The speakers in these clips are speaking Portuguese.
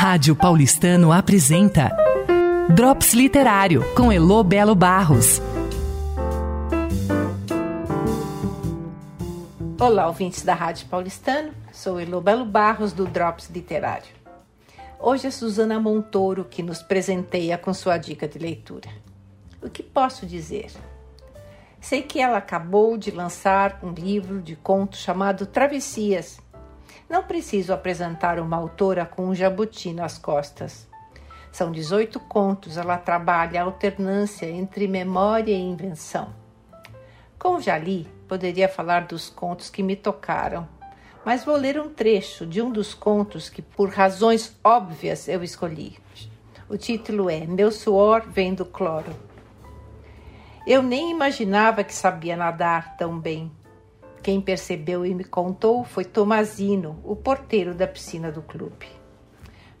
Rádio Paulistano apresenta Drops Literário com Elo Belo Barros. Olá, ouvintes da Rádio Paulistano. Sou Elo Belo Barros do Drops Literário. Hoje é Suzana Montoro que nos presenteia com sua dica de leitura. O que posso dizer? Sei que ela acabou de lançar um livro de contos chamado Travessias não preciso apresentar uma autora com um jabuti nas costas. São 18 contos, ela trabalha a alternância entre memória e invenção. Como já li, poderia falar dos contos que me tocaram, mas vou ler um trecho de um dos contos que, por razões óbvias, eu escolhi. O título é Meu suor vem do cloro. Eu nem imaginava que sabia nadar tão bem. Quem percebeu e me contou foi Tomazino, o porteiro da piscina do clube.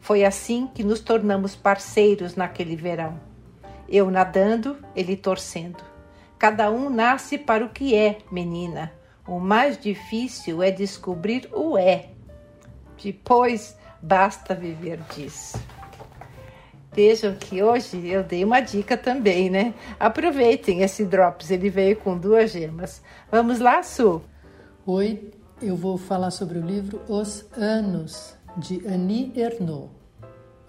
Foi assim que nos tornamos parceiros naquele verão. Eu nadando, ele torcendo. Cada um nasce para o que é, menina. O mais difícil é descobrir o é. Depois basta viver disso. Vejam que hoje eu dei uma dica também, né? Aproveitem esse Drops, ele veio com duas gemas. Vamos lá, Su? Oi, eu vou falar sobre o livro Os Anos, de Annie Ernaux.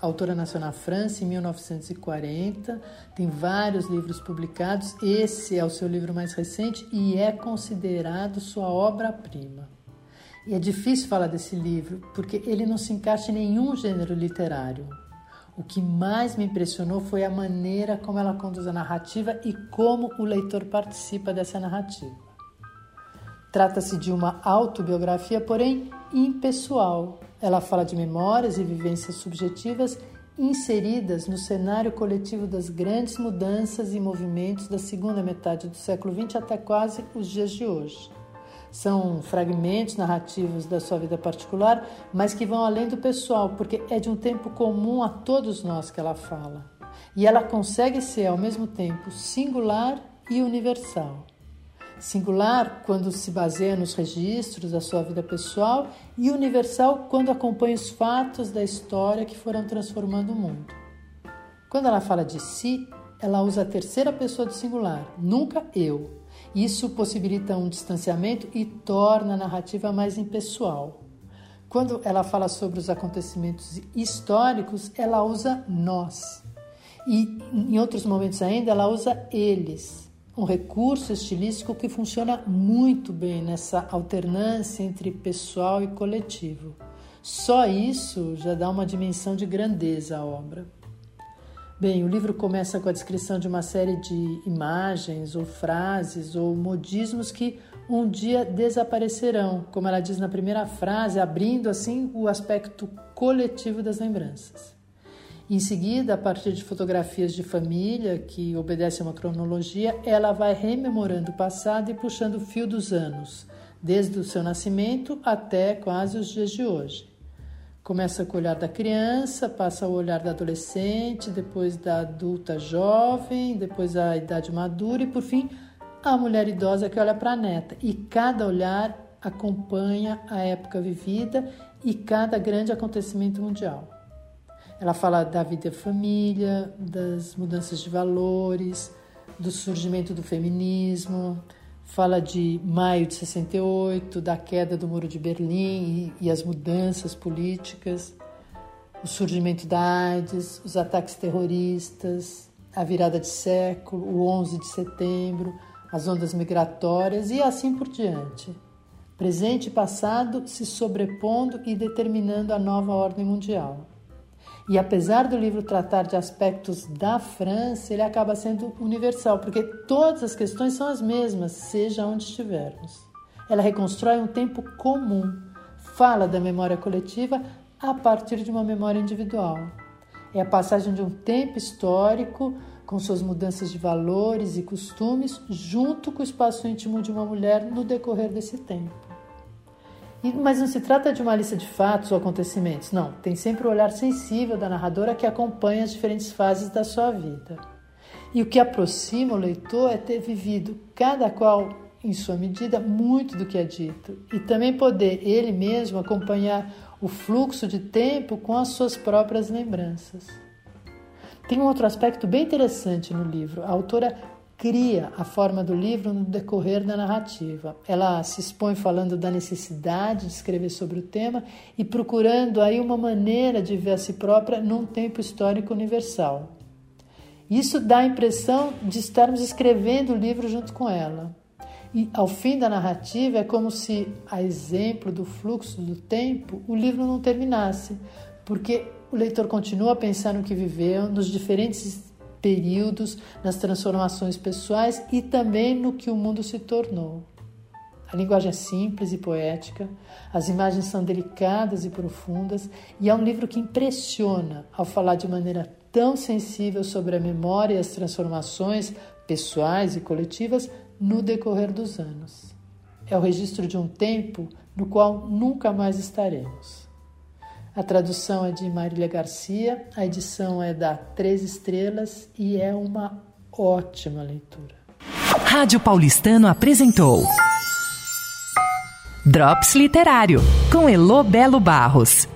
Autora nasceu na França em 1940, tem vários livros publicados. Esse é o seu livro mais recente e é considerado sua obra-prima. E é difícil falar desse livro porque ele não se encaixa em nenhum gênero literário. O que mais me impressionou foi a maneira como ela conduz a narrativa e como o leitor participa dessa narrativa. Trata-se de uma autobiografia, porém impessoal. Ela fala de memórias e vivências subjetivas inseridas no cenário coletivo das grandes mudanças e movimentos da segunda metade do século XX até quase os dias de hoje. São fragmentos narrativos da sua vida particular, mas que vão além do pessoal, porque é de um tempo comum a todos nós que ela fala. E ela consegue ser ao mesmo tempo singular e universal singular quando se baseia nos registros da sua vida pessoal e universal quando acompanha os fatos da história que foram transformando o mundo. Quando ela fala de si, ela usa a terceira pessoa do singular, nunca eu. Isso possibilita um distanciamento e torna a narrativa mais impessoal. Quando ela fala sobre os acontecimentos históricos, ela usa nós. E em outros momentos ainda, ela usa eles um recurso estilístico que funciona muito bem nessa alternância entre pessoal e coletivo. Só isso já dá uma dimensão de grandeza à obra. Bem, o livro começa com a descrição de uma série de imagens ou frases ou modismos que um dia desaparecerão, como ela diz na primeira frase, abrindo assim o aspecto coletivo das lembranças. Em seguida, a partir de fotografias de família, que obedecem a uma cronologia, ela vai rememorando o passado e puxando o fio dos anos, desde o seu nascimento até quase os dias de hoje. Começa com o olhar da criança, passa ao olhar da adolescente, depois da adulta jovem, depois a idade madura e, por fim, a mulher idosa que olha para a neta. E cada olhar acompanha a época vivida e cada grande acontecimento mundial. Ela fala da vida e família, das mudanças de valores, do surgimento do feminismo, fala de maio de 68, da queda do Muro de Berlim e, e as mudanças políticas, o surgimento da AIDS, os ataques terroristas, a virada de século, o 11 de setembro, as ondas migratórias e assim por diante. Presente e passado se sobrepondo e determinando a nova ordem mundial. E apesar do livro tratar de aspectos da França, ele acaba sendo universal, porque todas as questões são as mesmas, seja onde estivermos. Ela reconstrói um tempo comum, fala da memória coletiva a partir de uma memória individual. É a passagem de um tempo histórico com suas mudanças de valores e costumes, junto com o espaço íntimo de uma mulher no decorrer desse tempo. Mas não se trata de uma lista de fatos ou acontecimentos, não. Tem sempre o olhar sensível da narradora que acompanha as diferentes fases da sua vida. E o que aproxima o leitor é ter vivido, cada qual em sua medida, muito do que é dito e também poder ele mesmo acompanhar o fluxo de tempo com as suas próprias lembranças. Tem um outro aspecto bem interessante no livro. A autora cria a forma do livro no decorrer da narrativa. Ela se expõe falando da necessidade de escrever sobre o tema e procurando aí uma maneira de ver a si própria num tempo histórico universal. Isso dá a impressão de estarmos escrevendo o livro junto com ela. E ao fim da narrativa é como se, a exemplo do fluxo do tempo, o livro não terminasse, porque o leitor continua a pensar no que viveu, nos diferentes períodos, nas transformações pessoais e também no que o mundo se tornou. A linguagem é simples e poética, as imagens são delicadas e profundas, e é um livro que impressiona ao falar de maneira tão sensível sobre a memória e as transformações pessoais e coletivas no decorrer dos anos. É o registro de um tempo no qual nunca mais estaremos. A tradução é de Marília Garcia, a edição é da Três Estrelas e é uma ótima leitura. Rádio Paulistano apresentou Drops Literário, com Elo Belo Barros.